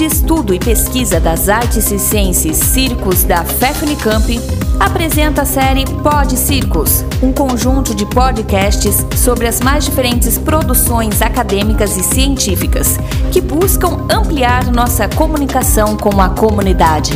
de Estudo e Pesquisa das Artes e Ciências Circos da FEFNICAMP, apresenta a série Pod Circos, um conjunto de podcasts sobre as mais diferentes produções acadêmicas e científicas que buscam ampliar nossa comunicação com a comunidade.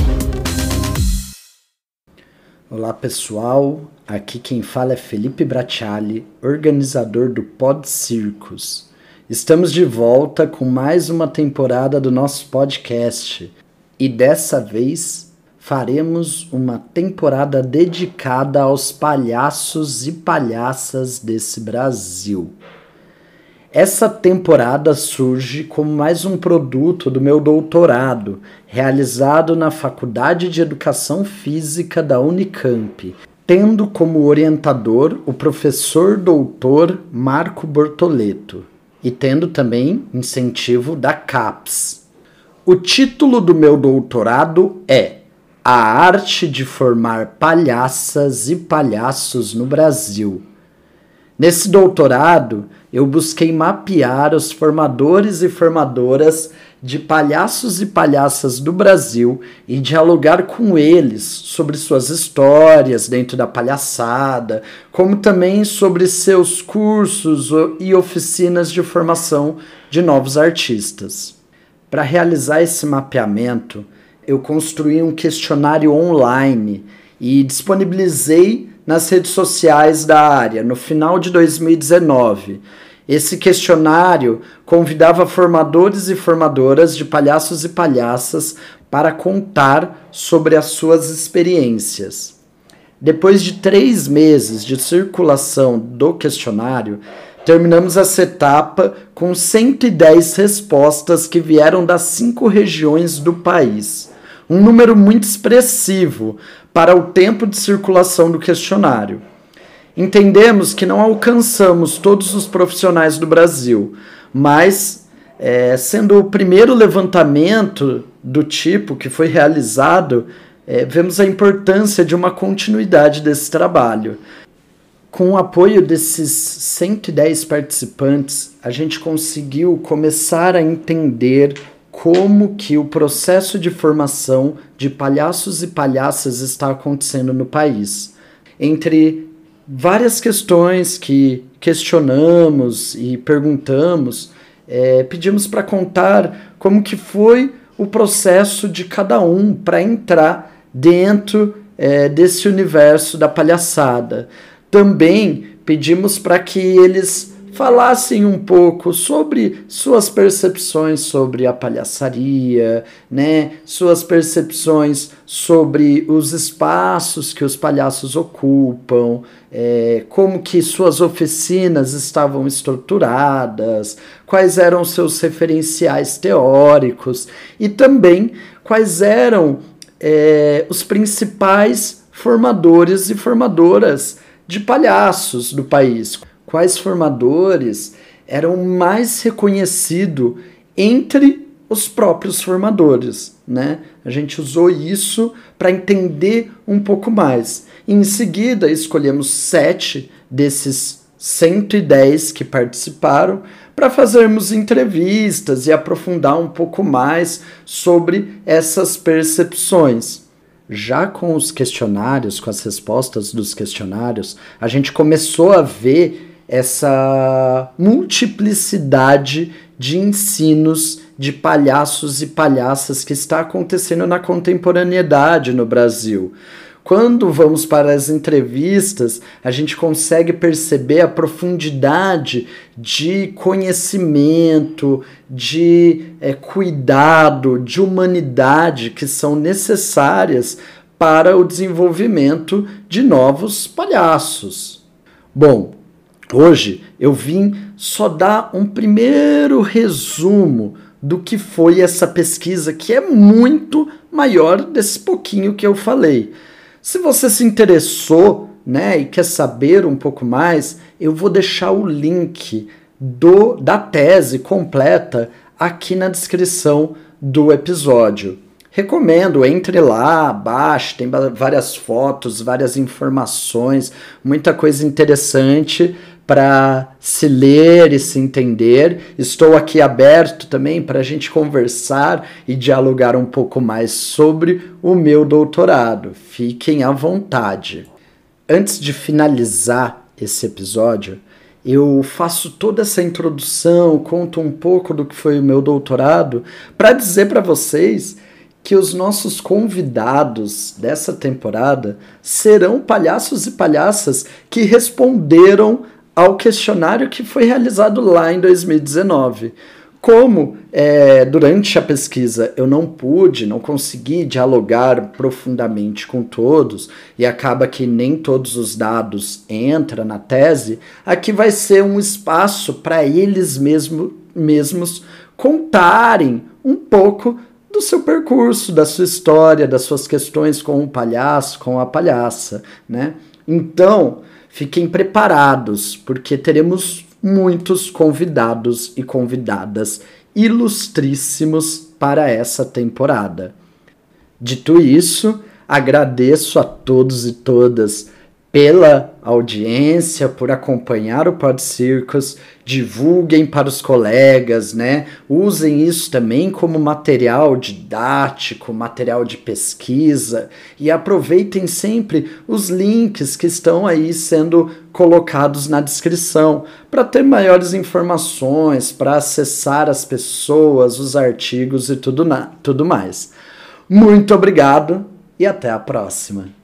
Olá pessoal, aqui quem fala é Felipe Bracciali, organizador do Pod Circos. Estamos de volta com mais uma temporada do nosso podcast e dessa vez faremos uma temporada dedicada aos palhaços e palhaças desse Brasil. Essa temporada surge como mais um produto do meu doutorado, realizado na Faculdade de Educação Física da Unicamp, tendo como orientador o professor doutor Marco Bortoleto e tendo também incentivo da CAPES. O título do meu doutorado é A Arte de Formar Palhaças e Palhaços no Brasil. Nesse doutorado, eu busquei mapear os formadores e formadoras de palhaços e palhaças do Brasil e dialogar com eles sobre suas histórias dentro da palhaçada, como também sobre seus cursos e oficinas de formação de novos artistas. Para realizar esse mapeamento, eu construí um questionário online e disponibilizei nas redes sociais da área no final de 2019 esse questionário convidava formadores e formadoras de palhaços e palhaças para contar sobre as suas experiências. Depois de três meses de circulação do questionário, terminamos essa etapa com 110 respostas que vieram das cinco regiões do país. Um número muito expressivo para o tempo de circulação do questionário. Entendemos que não alcançamos todos os profissionais do Brasil, mas é, sendo o primeiro levantamento do tipo que foi realizado, é, vemos a importância de uma continuidade desse trabalho. Com o apoio desses 110 participantes, a gente conseguiu começar a entender como que o processo de formação de palhaços e palhaças está acontecendo no país. Entre várias questões que questionamos e perguntamos, é, pedimos para contar como que foi o processo de cada um para entrar dentro é, desse universo da palhaçada. Também pedimos para que eles falassem um pouco sobre suas percepções sobre a palhaçaria, né? Suas percepções sobre os espaços que os palhaços ocupam, é, como que suas oficinas estavam estruturadas, quais eram seus referenciais teóricos e também quais eram é, os principais formadores e formadoras de palhaços do país quais formadores eram mais reconhecidos entre os próprios formadores, né? A gente usou isso para entender um pouco mais. Em seguida, escolhemos sete desses 110 que participaram para fazermos entrevistas e aprofundar um pouco mais sobre essas percepções. Já com os questionários, com as respostas dos questionários, a gente começou a ver essa multiplicidade de ensinos de palhaços e palhaças que está acontecendo na contemporaneidade no Brasil. Quando vamos para as entrevistas, a gente consegue perceber a profundidade de conhecimento, de é, cuidado, de humanidade que são necessárias para o desenvolvimento de novos palhaços. Bom, Hoje eu vim só dar um primeiro resumo do que foi essa pesquisa, que é muito maior desse pouquinho que eu falei. Se você se interessou, né, e quer saber um pouco mais, eu vou deixar o link do da tese completa aqui na descrição do episódio. Recomendo, entre lá, baixe, tem várias fotos, várias informações, muita coisa interessante para se ler e se entender. Estou aqui aberto também para a gente conversar e dialogar um pouco mais sobre o meu doutorado. Fiquem à vontade. Antes de finalizar esse episódio, eu faço toda essa introdução, conto um pouco do que foi o meu doutorado, para dizer para vocês que os nossos convidados dessa temporada serão palhaços e palhaças que responderam ao questionário que foi realizado lá em 2019. Como é, durante a pesquisa eu não pude, não consegui dialogar profundamente com todos e acaba que nem todos os dados entram na tese, aqui vai ser um espaço para eles mesmo, mesmos contarem um pouco do seu percurso, da sua história, das suas questões com o palhaço, com a palhaça, né? Então, fiquem preparados, porque teremos muitos convidados e convidadas ilustríssimos para essa temporada. Dito isso, agradeço a todos e todas pela audiência, por acompanhar o Pod Circus, divulguem para os colegas, né? Usem isso também como material didático, material de pesquisa e aproveitem sempre os links que estão aí sendo colocados na descrição para ter maiores informações, para acessar as pessoas, os artigos e tudo, na, tudo mais. Muito obrigado e até a próxima.